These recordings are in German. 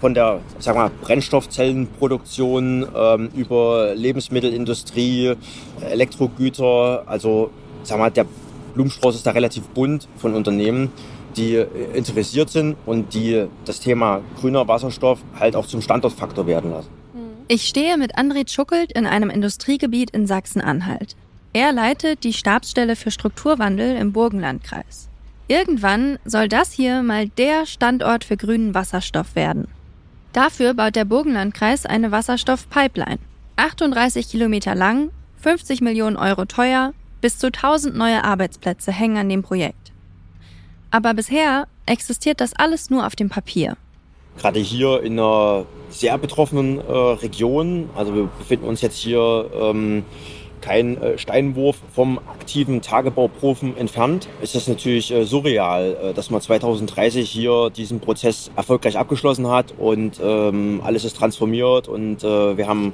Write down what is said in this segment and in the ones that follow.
von der sag mal, Brennstoffzellenproduktion ähm, über Lebensmittelindustrie, Elektrogüter. Also sag mal, der Blumenstrauß ist da relativ bunt von Unternehmen, die interessiert sind und die das Thema grüner Wasserstoff halt auch zum Standortfaktor werden lassen. Ich stehe mit André Schuckelt in einem Industriegebiet in Sachsen-Anhalt. Er leitet die Stabsstelle für Strukturwandel im Burgenlandkreis. Irgendwann soll das hier mal der Standort für grünen Wasserstoff werden. Dafür baut der Burgenlandkreis eine Wasserstoffpipeline. 38 Kilometer lang, 50 Millionen Euro teuer, bis zu 1000 neue Arbeitsplätze hängen an dem Projekt. Aber bisher existiert das alles nur auf dem Papier. Gerade hier in einer sehr betroffenen äh, Region, also wir befinden uns jetzt hier ähm, kein äh, Steinwurf vom aktiven Tagebauprofen entfernt, ist das natürlich äh, surreal, äh, dass man 2030 hier diesen Prozess erfolgreich abgeschlossen hat und ähm, alles ist transformiert und wir haben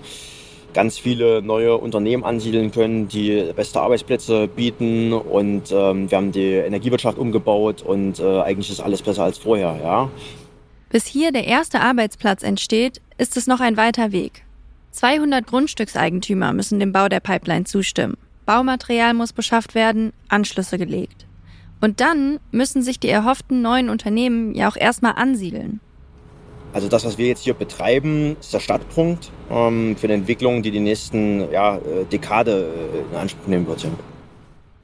ganz viele neue Unternehmen ansiedeln können, die beste Arbeitsplätze bieten und ähm, wir haben die Energiewirtschaft umgebaut und eigentlich ist alles besser als vorher, ja. Bis hier der erste Arbeitsplatz entsteht, ist es noch ein weiter Weg. 200 Grundstückseigentümer müssen dem Bau der Pipeline zustimmen. Baumaterial muss beschafft werden, Anschlüsse gelegt. Und dann müssen sich die erhofften neuen Unternehmen ja auch erstmal ansiedeln. Also das, was wir jetzt hier betreiben, ist der Startpunkt ähm, für eine Entwicklung, die die nächsten ja, äh, Dekade äh, in Anspruch nehmen wird.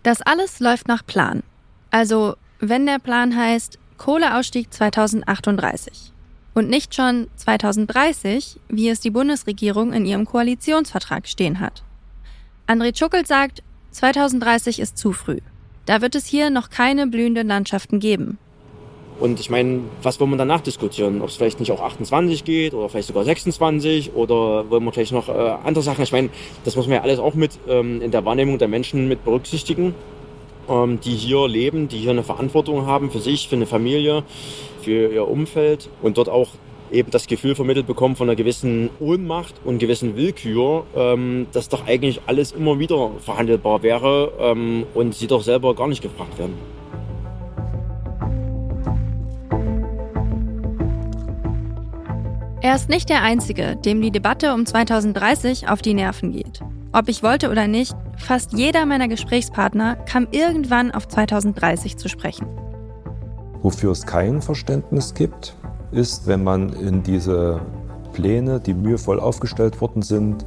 Das alles läuft nach Plan. Also wenn der Plan heißt Kohleausstieg 2038 und nicht schon 2030, wie es die Bundesregierung in ihrem Koalitionsvertrag stehen hat. André Tschuckelt sagt, 2030 ist zu früh. Da wird es hier noch keine blühenden Landschaften geben. Und ich meine, was wollen wir danach diskutieren? Ob es vielleicht nicht auch 28 geht oder vielleicht sogar 26 oder wollen wir vielleicht noch äh, andere Sachen? Ich meine, das muss man ja alles auch mit ähm, in der Wahrnehmung der Menschen mit berücksichtigen, ähm, die hier leben, die hier eine Verantwortung haben für sich, für eine Familie, für ihr Umfeld und dort auch eben das Gefühl vermittelt bekommen von einer gewissen Ohnmacht und gewissen Willkür, ähm, dass doch eigentlich alles immer wieder verhandelbar wäre ähm, und sie doch selber gar nicht gefragt werden. Er ist nicht der Einzige, dem die Debatte um 2030 auf die Nerven geht. Ob ich wollte oder nicht, fast jeder meiner Gesprächspartner kam irgendwann auf 2030 zu sprechen. Wofür es kein Verständnis gibt, ist, wenn man in diese Pläne, die mühevoll aufgestellt worden sind,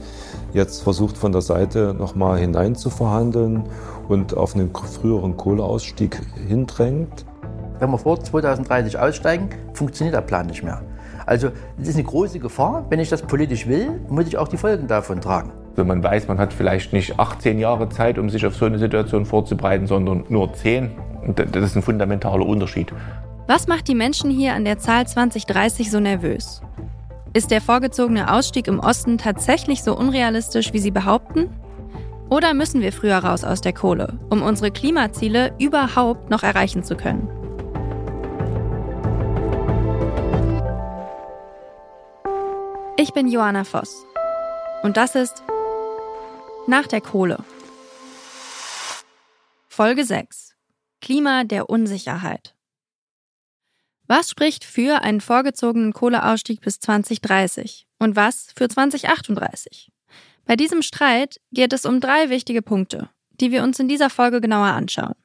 jetzt versucht von der Seite nochmal hinein zu verhandeln und auf einen früheren Kohleausstieg hindrängt. Wenn wir vor 2030 aussteigen, funktioniert der Plan nicht mehr. Also es ist eine große Gefahr. Wenn ich das politisch will, muss ich auch die Folgen davon tragen. Wenn man weiß, man hat vielleicht nicht 18 Jahre Zeit, um sich auf so eine Situation vorzubereiten, sondern nur 10, das ist ein fundamentaler Unterschied. Was macht die Menschen hier an der Zahl 2030 so nervös? Ist der vorgezogene Ausstieg im Osten tatsächlich so unrealistisch, wie sie behaupten? Oder müssen wir früher raus aus der Kohle, um unsere Klimaziele überhaupt noch erreichen zu können? Ich bin Johanna Voss. Und das ist Nach der Kohle. Folge 6. Klima der Unsicherheit. Was spricht für einen vorgezogenen Kohleausstieg bis 2030 und was für 2038? Bei diesem Streit geht es um drei wichtige Punkte, die wir uns in dieser Folge genauer anschauen.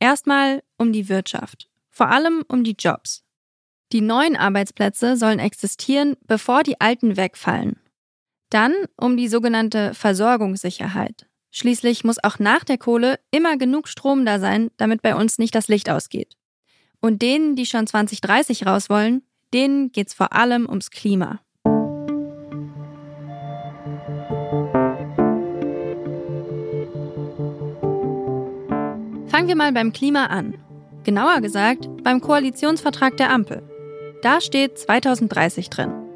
Erstmal um die Wirtschaft, vor allem um die Jobs. Die neuen Arbeitsplätze sollen existieren, bevor die alten wegfallen. Dann um die sogenannte Versorgungssicherheit. Schließlich muss auch nach der Kohle immer genug Strom da sein, damit bei uns nicht das Licht ausgeht. Und denen, die schon 2030 raus wollen, denen geht's vor allem ums Klima. Fangen wir mal beim Klima an. Genauer gesagt beim Koalitionsvertrag der Ampel. Da steht 2030 drin.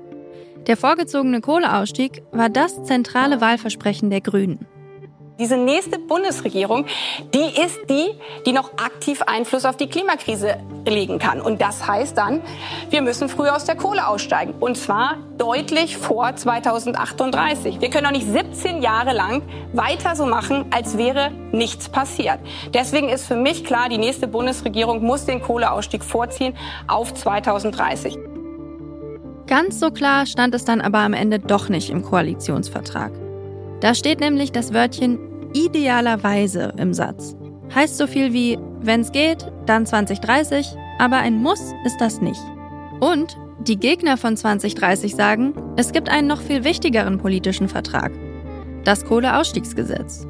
Der vorgezogene Kohleausstieg war das zentrale Wahlversprechen der Grünen. Diese nächste Bundesregierung, die ist die, die noch aktiv Einfluss auf die Klimakrise legen kann. Und das heißt dann, wir müssen früher aus der Kohle aussteigen. Und zwar deutlich vor 2038. Wir können doch nicht 17 Jahre lang weiter so machen, als wäre nichts passiert. Deswegen ist für mich klar, die nächste Bundesregierung muss den Kohleausstieg vorziehen auf 2030. Ganz so klar stand es dann aber am Ende doch nicht im Koalitionsvertrag. Da steht nämlich das Wörtchen idealerweise im Satz. Heißt so viel wie, wenn's geht, dann 2030, aber ein Muss ist das nicht. Und die Gegner von 2030 sagen, es gibt einen noch viel wichtigeren politischen Vertrag. Das Kohleausstiegsgesetz.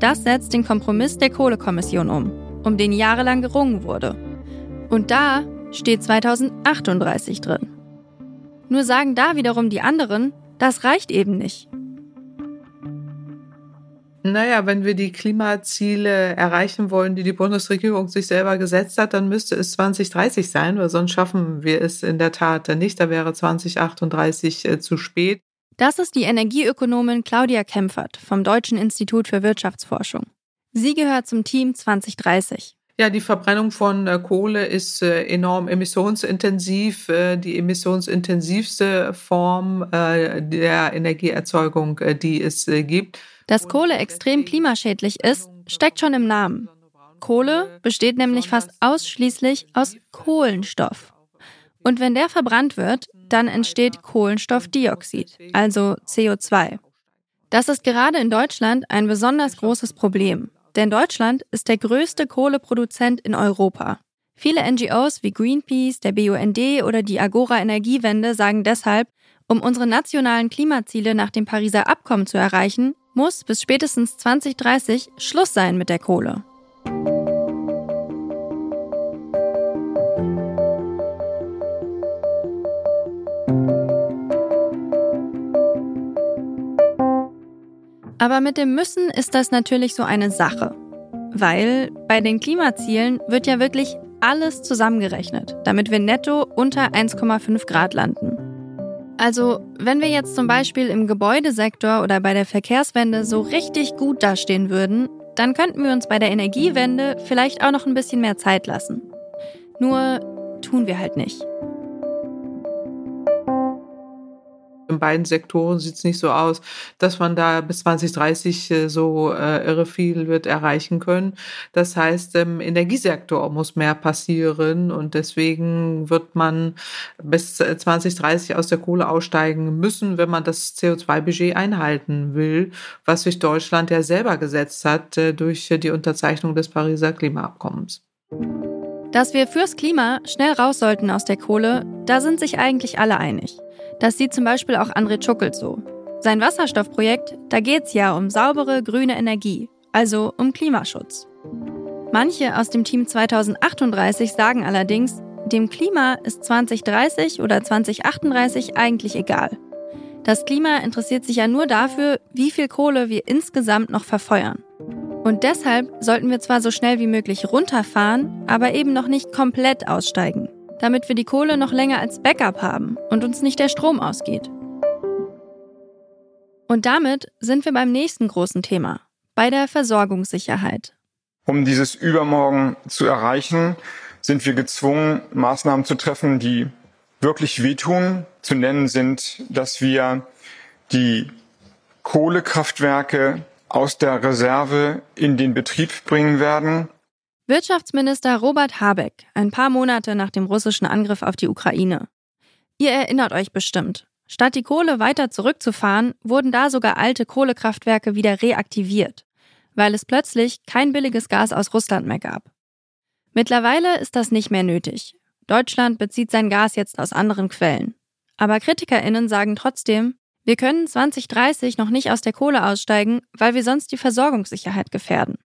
Das setzt den Kompromiss der Kohlekommission um, um den jahrelang gerungen wurde. Und da steht 2038 drin. Nur sagen da wiederum die anderen, das reicht eben nicht. Naja, wenn wir die Klimaziele erreichen wollen, die die Bundesregierung sich selber gesetzt hat, dann müsste es 2030 sein, weil sonst schaffen wir es in der Tat nicht. Da wäre 2038 äh, zu spät. Das ist die Energieökonomin Claudia Kempfert vom Deutschen Institut für Wirtschaftsforschung. Sie gehört zum Team 2030. Ja, die Verbrennung von äh, Kohle ist äh, enorm emissionsintensiv, äh, die emissionsintensivste Form der Energieerzeugung, die es gibt. Dass Kohle extrem klimaschädlich ist, steckt schon im Namen. Kohle besteht nämlich fast ausschließlich aus Kohlenstoff. Und wenn der verbrannt wird, dann entsteht Kohlenstoffdioxid, also CO2. Das ist gerade in Deutschland ein besonders großes Problem, denn Deutschland ist der größte Kohleproduzent in Europa. Viele NGOs wie Greenpeace, der BUND oder die Agora Energiewende sagen deshalb, um unsere nationalen Klimaziele nach dem Pariser Abkommen zu erreichen, muss bis spätestens 2030 Schluss sein mit der Kohle. Aber mit dem Müssen ist das natürlich so eine Sache. Weil bei den Klimazielen wird ja wirklich alles zusammengerechnet, damit wir netto unter 1,5 Grad landen. Also, wenn wir jetzt zum Beispiel im Gebäudesektor oder bei der Verkehrswende so richtig gut dastehen würden, dann könnten wir uns bei der Energiewende vielleicht auch noch ein bisschen mehr Zeit lassen. Nur tun wir halt nicht. In beiden Sektoren sieht es nicht so aus, dass man da bis 2030 äh, so äh, irre viel wird erreichen können. Das heißt, im Energiesektor muss mehr passieren und deswegen wird man bis 2030 äh, aus der Kohle aussteigen müssen, wenn man das CO2-Budget einhalten will, was sich Deutschland ja selber gesetzt hat äh, durch die Unterzeichnung des Pariser Klimaabkommens. Dass wir fürs Klima schnell raus sollten aus der Kohle, da sind sich eigentlich alle einig. Das sieht zum Beispiel auch André Tschuckelt so. Sein Wasserstoffprojekt, da geht es ja um saubere grüne Energie, also um Klimaschutz. Manche aus dem Team 2038 sagen allerdings, dem Klima ist 2030 oder 2038 eigentlich egal. Das Klima interessiert sich ja nur dafür, wie viel Kohle wir insgesamt noch verfeuern. Und deshalb sollten wir zwar so schnell wie möglich runterfahren, aber eben noch nicht komplett aussteigen damit wir die Kohle noch länger als Backup haben und uns nicht der Strom ausgeht. Und damit sind wir beim nächsten großen Thema, bei der Versorgungssicherheit. Um dieses Übermorgen zu erreichen, sind wir gezwungen, Maßnahmen zu treffen, die wirklich wehtun. Zu nennen sind, dass wir die Kohlekraftwerke aus der Reserve in den Betrieb bringen werden, Wirtschaftsminister Robert Habeck, ein paar Monate nach dem russischen Angriff auf die Ukraine. Ihr erinnert euch bestimmt. Statt die Kohle weiter zurückzufahren, wurden da sogar alte Kohlekraftwerke wieder reaktiviert, weil es plötzlich kein billiges Gas aus Russland mehr gab. Mittlerweile ist das nicht mehr nötig. Deutschland bezieht sein Gas jetzt aus anderen Quellen. Aber KritikerInnen sagen trotzdem, wir können 2030 noch nicht aus der Kohle aussteigen, weil wir sonst die Versorgungssicherheit gefährden.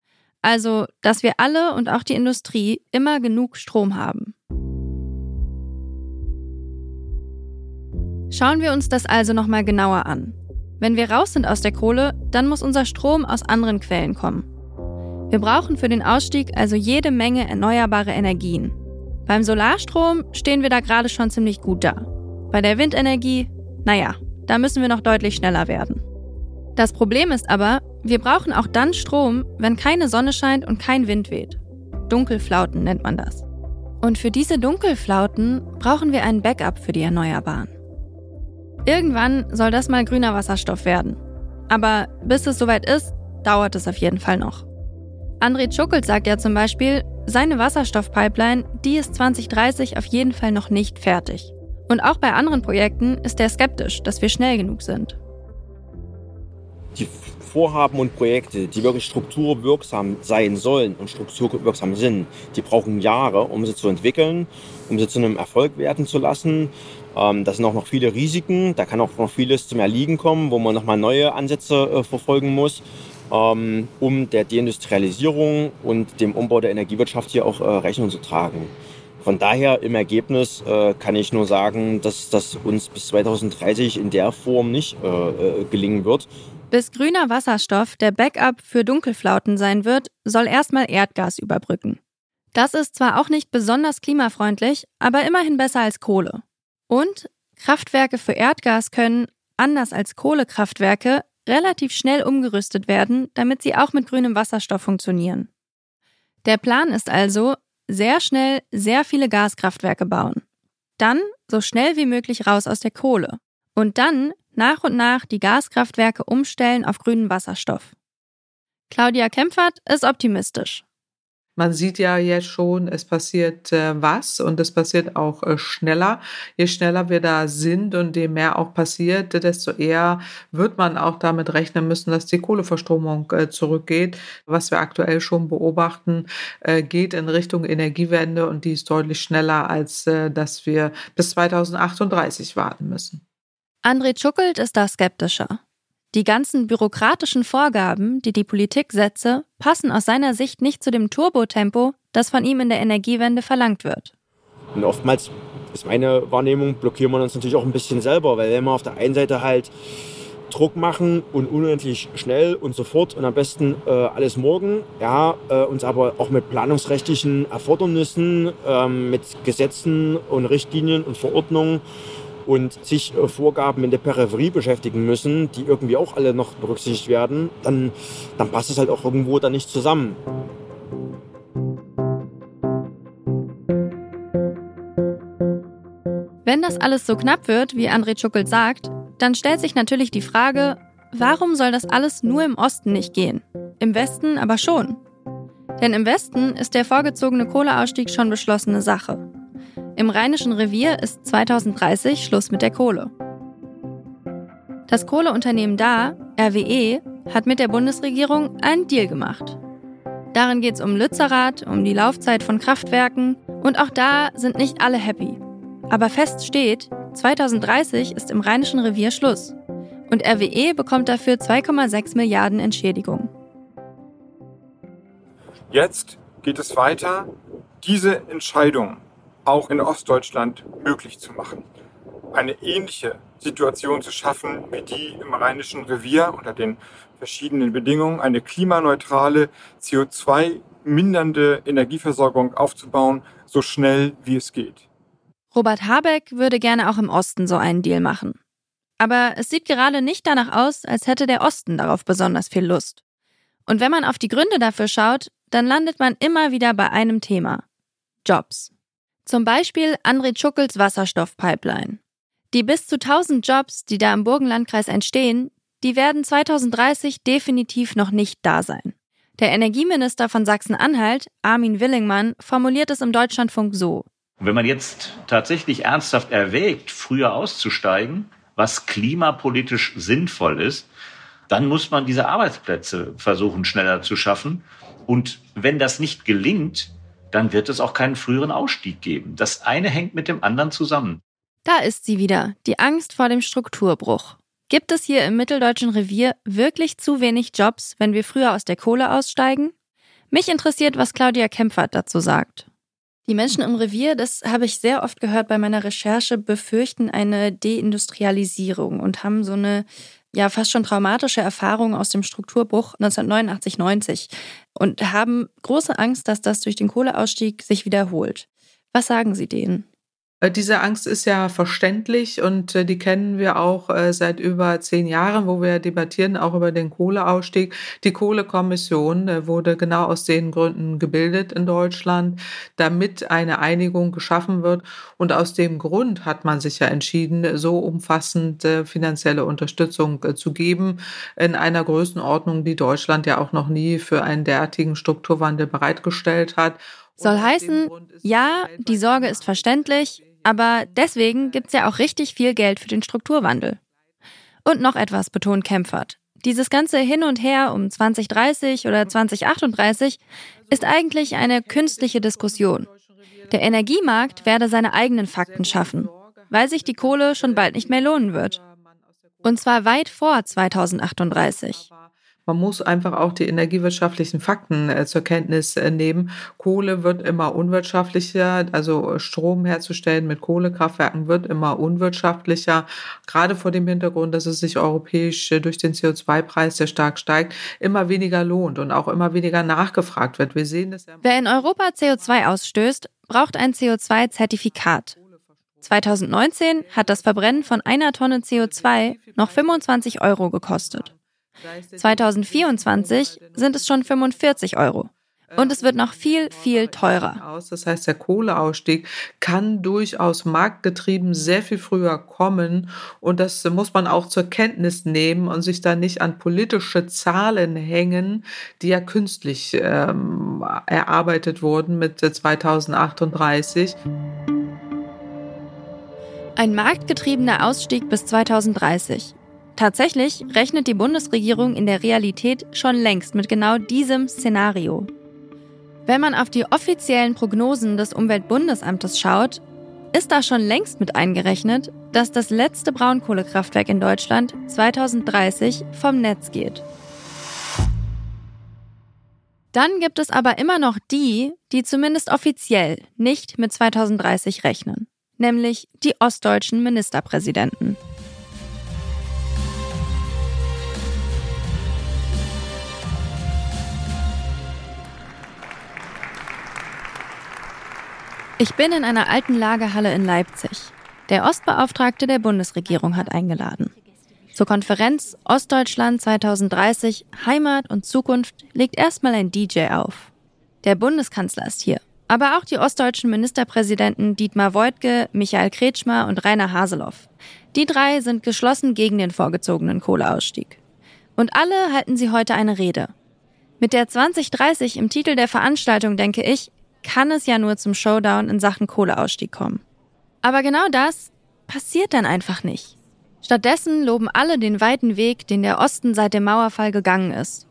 Also, dass wir alle und auch die Industrie immer genug Strom haben. Schauen wir uns das also nochmal genauer an. Wenn wir raus sind aus der Kohle, dann muss unser Strom aus anderen Quellen kommen. Wir brauchen für den Ausstieg also jede Menge erneuerbare Energien. Beim Solarstrom stehen wir da gerade schon ziemlich gut da. Bei der Windenergie, naja, da müssen wir noch deutlich schneller werden. Das Problem ist aber, wir brauchen auch dann Strom, wenn keine Sonne scheint und kein Wind weht. Dunkelflauten nennt man das. Und für diese Dunkelflauten brauchen wir ein Backup für die Erneuerbaren. Irgendwann soll das mal grüner Wasserstoff werden. Aber bis es soweit ist, dauert es auf jeden Fall noch. André Tschuckelt sagt ja zum Beispiel, seine Wasserstoffpipeline, die ist 2030 auf jeden Fall noch nicht fertig. Und auch bei anderen Projekten ist er skeptisch, dass wir schnell genug sind. Die Vorhaben und Projekte, die wirklich strukturwirksam sein sollen und strukturwirksam sind, die brauchen Jahre, um sie zu entwickeln, um sie zu einem Erfolg werden zu lassen. Ähm, da sind auch noch viele Risiken, da kann auch noch vieles zum Erliegen kommen, wo man nochmal neue Ansätze äh, verfolgen muss, ähm, um der Deindustrialisierung und dem Umbau der Energiewirtschaft hier auch äh, Rechnung zu tragen. Von daher im Ergebnis äh, kann ich nur sagen, dass das uns bis 2030 in der Form nicht äh, äh, gelingen wird. Bis grüner Wasserstoff der Backup für Dunkelflauten sein wird, soll erstmal Erdgas überbrücken. Das ist zwar auch nicht besonders klimafreundlich, aber immerhin besser als Kohle. Und Kraftwerke für Erdgas können, anders als Kohlekraftwerke, relativ schnell umgerüstet werden, damit sie auch mit grünem Wasserstoff funktionieren. Der Plan ist also, sehr schnell sehr viele Gaskraftwerke bauen. Dann so schnell wie möglich raus aus der Kohle. Und dann nach und nach die Gaskraftwerke umstellen auf grünen Wasserstoff. Claudia Kempfert ist optimistisch man sieht ja jetzt schon, es passiert äh, was und es passiert auch äh, schneller. Je schneller wir da sind und je mehr auch passiert, desto eher wird man auch damit rechnen müssen, dass die Kohleverstromung äh, zurückgeht. Was wir aktuell schon beobachten, äh, geht in Richtung Energiewende und die ist deutlich schneller, als äh, dass wir bis 2038 warten müssen. André Tschuckelt ist da skeptischer. Die ganzen bürokratischen Vorgaben, die die Politik setze, passen aus seiner Sicht nicht zu dem Turbotempo, das von ihm in der Energiewende verlangt wird. Und oftmals ist meine Wahrnehmung, blockieren wir uns natürlich auch ein bisschen selber, weil wenn wir auf der einen Seite halt Druck machen und unendlich schnell und sofort und am besten äh, alles morgen, ja, äh, uns aber auch mit planungsrechtlichen Erfordernissen, äh, mit Gesetzen und Richtlinien und Verordnungen und sich äh, Vorgaben in der Peripherie beschäftigen müssen, die irgendwie auch alle noch berücksichtigt werden, dann, dann passt es halt auch irgendwo dann nicht zusammen. Wenn das alles so knapp wird, wie André Tschuckelt sagt, dann stellt sich natürlich die Frage, warum soll das alles nur im Osten nicht gehen? Im Westen aber schon. Denn im Westen ist der vorgezogene Kohleausstieg schon beschlossene Sache. Im Rheinischen Revier ist 2030 Schluss mit der Kohle. Das Kohleunternehmen da, RWE, hat mit der Bundesregierung einen Deal gemacht. Darin geht es um Lützerath, um die Laufzeit von Kraftwerken und auch da sind nicht alle happy. Aber fest steht, 2030 ist im Rheinischen Revier Schluss. Und RWE bekommt dafür 2,6 Milliarden Entschädigung. Jetzt geht es weiter. Diese Entscheidung auch in Ostdeutschland möglich zu machen. Eine ähnliche Situation zu schaffen wie die im Rheinischen Revier unter den verschiedenen Bedingungen, eine klimaneutrale, CO2-mindernde Energieversorgung aufzubauen, so schnell wie es geht. Robert Habeck würde gerne auch im Osten so einen Deal machen. Aber es sieht gerade nicht danach aus, als hätte der Osten darauf besonders viel Lust. Und wenn man auf die Gründe dafür schaut, dann landet man immer wieder bei einem Thema. Jobs. Zum Beispiel André Tschuckels Wasserstoffpipeline. Die bis zu 1000 Jobs, die da im Burgenlandkreis entstehen, die werden 2030 definitiv noch nicht da sein. Der Energieminister von Sachsen-Anhalt, Armin Willingmann, formuliert es im Deutschlandfunk so. Wenn man jetzt tatsächlich ernsthaft erwägt, früher auszusteigen, was klimapolitisch sinnvoll ist, dann muss man diese Arbeitsplätze versuchen, schneller zu schaffen. Und wenn das nicht gelingt, dann wird es auch keinen früheren Ausstieg geben. Das eine hängt mit dem anderen zusammen. Da ist sie wieder, die Angst vor dem Strukturbruch. Gibt es hier im mitteldeutschen Revier wirklich zu wenig Jobs, wenn wir früher aus der Kohle aussteigen? Mich interessiert, was Claudia Kempfert dazu sagt. Die Menschen im Revier, das habe ich sehr oft gehört bei meiner Recherche, befürchten eine Deindustrialisierung und haben so eine ja fast schon traumatische Erfahrung aus dem Strukturbruch 1989-90 und haben große Angst, dass das durch den Kohleausstieg sich wiederholt. Was sagen Sie denen? Äh, diese Angst ist ja verständlich und äh, die kennen wir auch äh, seit über zehn Jahren, wo wir debattieren auch über den Kohleausstieg. Die Kohlekommission wurde genau aus den Gründen gebildet in Deutschland, damit eine Einigung geschaffen wird. Und aus dem Grund hat man sich ja entschieden, so umfassend finanzielle Unterstützung zu geben in einer Größenordnung, die Deutschland ja auch noch nie für einen derartigen Strukturwandel bereitgestellt hat. Soll heißen, ja, die Sorge ist verständlich, Aber deswegen gibt's ja auch richtig viel Geld für den Strukturwandel. Und noch etwas betont Kempfert. Dieses ganze Hin und Her um 2030 oder 2038 ist eigentlich eine künstliche Diskussion. Der Energiemarkt werde seine eigenen Fakten schaffen, weil sich die Kohle schon bald nicht mehr lohnen wird. Und zwar weit vor 2038. Man muss einfach auch die energiewirtschaftlichen Fakten äh, zur Kenntnis äh, nehmen. Kohle wird immer unwirtschaftlicher, also Strom herzustellen mit Kohlekraftwerken wird immer unwirtschaftlicher, gerade vor dem Hintergrund, dass es sich europäisch äh, durch den CO2-Preis, der stark steigt, immer weniger lohnt und auch immer weniger nachgefragt wird. Wir sehen das ja. Wer in Europa CO2 ausstößt, braucht ein CO2-Zertifikat. 2019 hat das Verbrennen von einer Tonne CO2 noch 25 Euro gekostet. 2024 sind es schon 45 Euro. Und es wird noch viel, viel teurer. Das heißt, der Kohleausstieg kann durchaus marktgetrieben sehr viel früher kommen. Und das muss man auch zur Kenntnis nehmen und sich da nicht an politische Zahlen hängen, die ja künstlich ähm, erarbeitet wurden mit 2038. Ein marktgetriebener Ausstieg bis 2030. Tatsächlich rechnet die Bundesregierung in der Realität schon längst mit genau diesem Szenario. Wenn man auf die offiziellen Prognosen des Umweltbundesamtes schaut, ist da schon längst mit eingerechnet, dass das letzte Braunkohlekraftwerk in Deutschland 2030 vom Netz geht. Dann gibt es aber immer noch die, die zumindest offiziell nicht mit 2030 rechnen, nämlich die ostdeutschen Ministerpräsidenten. Ich bin in einer alten Lagerhalle in Leipzig. Der Ostbeauftragte der Bundesregierung hat eingeladen. Zur Konferenz Ostdeutschland 2030 Heimat und Zukunft legt erstmal ein DJ auf. Der Bundeskanzler ist hier, aber auch die ostdeutschen Ministerpräsidenten Dietmar Woidke, Michael Kretschmer und Rainer Haseloff. Die drei sind geschlossen gegen den vorgezogenen Kohleausstieg. Und alle halten sie heute eine Rede. Mit der 2030 im Titel der Veranstaltung denke ich, kann es ja nur zum Showdown in Sachen Kohleausstieg kommen. Aber genau das passiert dann einfach nicht. Stattdessen loben alle den weiten Weg, den der Osten seit dem Mauerfall gegangen ist.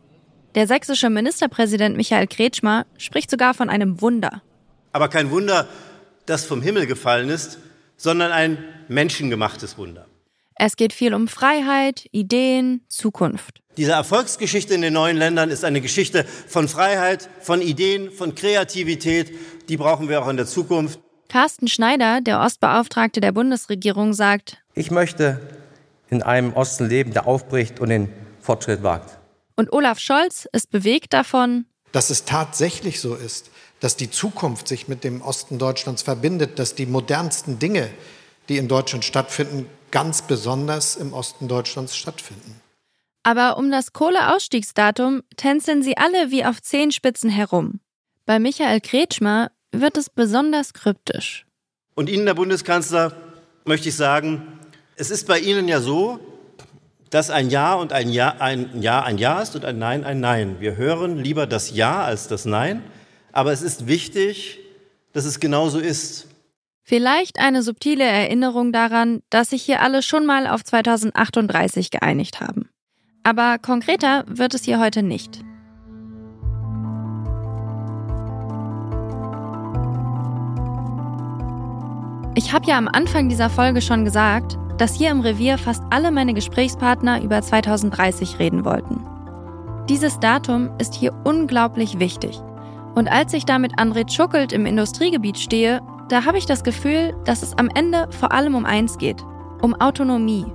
Der sächsische Ministerpräsident Michael Kretschmer spricht sogar von einem Wunder. Aber kein Wunder, das vom Himmel gefallen ist, sondern ein menschengemachtes Wunder. Es geht viel um Freiheit, Ideen, Zukunft. Diese Erfolgsgeschichte in den neuen Ländern ist eine Geschichte von Freiheit, von Ideen, von Kreativität. Die brauchen wir auch in der Zukunft. Carsten Schneider, der Ostbeauftragte der Bundesregierung, sagt, ich möchte in einem Osten leben, der aufbricht und den Fortschritt wagt. Und Olaf Scholz ist bewegt davon, dass es tatsächlich so ist, dass die Zukunft sich mit dem Osten Deutschlands verbindet, dass die modernsten Dinge, die in Deutschland stattfinden, ganz besonders im Osten Deutschlands stattfinden. Aber um das Kohleausstiegsdatum tänzeln sie alle wie auf Zehenspitzen herum. Bei Michael Kretschmer wird es besonders kryptisch. Und Ihnen, Herr Bundeskanzler, möchte ich sagen, es ist bei Ihnen ja so, dass ein Ja und ein Ja ein Ja ein Ja ist und ein Nein ein Nein. Wir hören lieber das Ja als das Nein, aber es ist wichtig, dass es genauso ist. Vielleicht eine subtile Erinnerung daran, dass sich hier alle schon mal auf 2038 geeinigt haben. Aber konkreter wird es hier heute nicht. Ich habe ja am Anfang dieser Folge schon gesagt, dass hier im Revier fast alle meine Gesprächspartner über 2030 reden wollten. Dieses Datum ist hier unglaublich wichtig. Und als ich da mit André Schuckelt im Industriegebiet stehe, da habe ich das Gefühl, dass es am Ende vor allem um eins geht, um Autonomie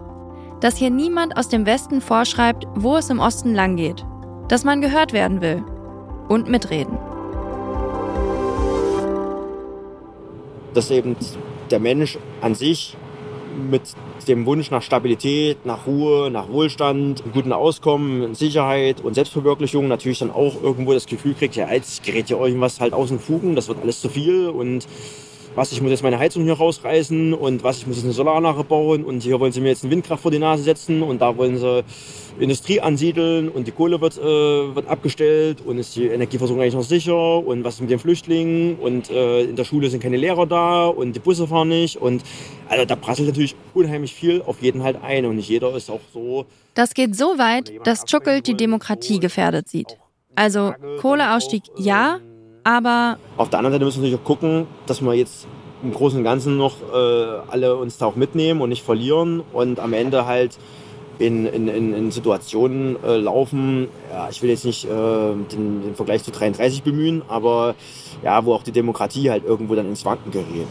dass hier niemand aus dem Westen vorschreibt, wo es im Osten langgeht, dass man gehört werden will und mitreden. Dass eben der Mensch an sich mit dem Wunsch nach Stabilität, nach Ruhe, nach Wohlstand, guten Auskommen, Sicherheit und Selbstverwirklichung natürlich dann auch irgendwo das Gefühl kriegt, ja, jetzt gerät ja irgendwas halt aus den Fugen, das wird alles zu viel und was, ich muss jetzt meine Heizung hier rausreißen und was, ich muss jetzt eine Solaranlage bauen und hier wollen sie mir jetzt eine Windkraft vor die Nase setzen und da wollen sie Industrie ansiedeln und die Kohle wird, äh, wird abgestellt und ist die Energieversorgung eigentlich noch sicher und was ist mit den Flüchtlingen und äh, in der Schule sind keine Lehrer da und die Busse fahren nicht und also da prasselt natürlich unheimlich viel auf jeden halt ein und nicht jeder ist auch so. Das geht so weit, dass Tschuckelt die Demokratie gefährdet sieht. Also Kohleausstieg ja, aber... Auf der anderen Seite müssen wir natürlich auch gucken, dass wir jetzt im Großen und Ganzen noch äh, alle uns da auch mitnehmen und nicht verlieren und am Ende halt in, in, in Situationen äh, laufen, ja, ich will jetzt nicht äh, den, den, Vergleich zu 33 bemühen, aber ja, wo auch die Demokratie halt irgendwo dann ins Wanken gerät.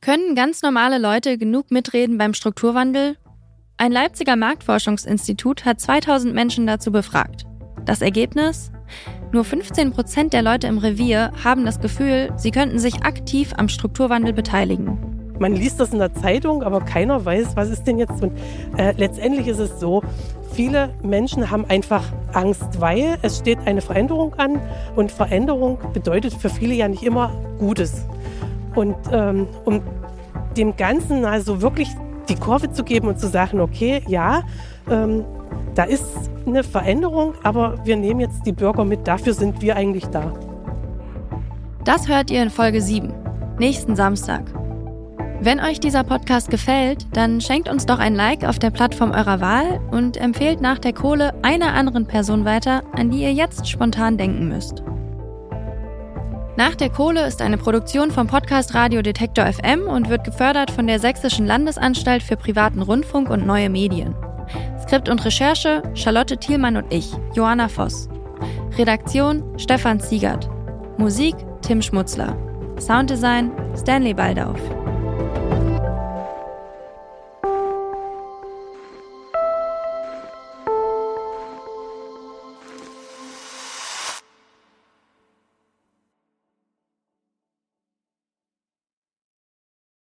Können ganz normale Leute genug mitreden beim Strukturwandel? Ein Leipziger Marktforschungsinstitut hat 2000 Menschen dazu befragt. Das Ergebnis? Nur 15 Prozent der Leute im Revier haben das Gefühl, sie könnten sich aktiv am Strukturwandel beteiligen. Man liest das in der Zeitung, aber keiner weiß, was ist denn jetzt. Und äh, letztendlich ist es so, viele Menschen haben einfach Angst, weil es steht eine Veränderung an und Veränderung bedeutet für viele ja nicht immer Gutes. Und ähm, um dem Ganzen also wirklich die Kurve zu geben und zu sagen, okay, ja, ähm, da ist eine Veränderung, aber wir nehmen jetzt die Bürger mit, dafür sind wir eigentlich da. Das hört ihr in Folge 7, nächsten Samstag. Wenn euch dieser Podcast gefällt, dann schenkt uns doch ein Like auf der Plattform eurer Wahl und empfehlt nach der Kohle einer anderen Person weiter, an die ihr jetzt spontan denken müsst. Nach der Kohle ist eine Produktion vom Podcast Radio Detektor FM und wird gefördert von der Sächsischen Landesanstalt für privaten Rundfunk und neue Medien. Skript und Recherche Charlotte Thielmann und ich, Johanna Voss. Redaktion Stefan Ziegert. Musik Tim Schmutzler. Sounddesign Stanley Baldauf.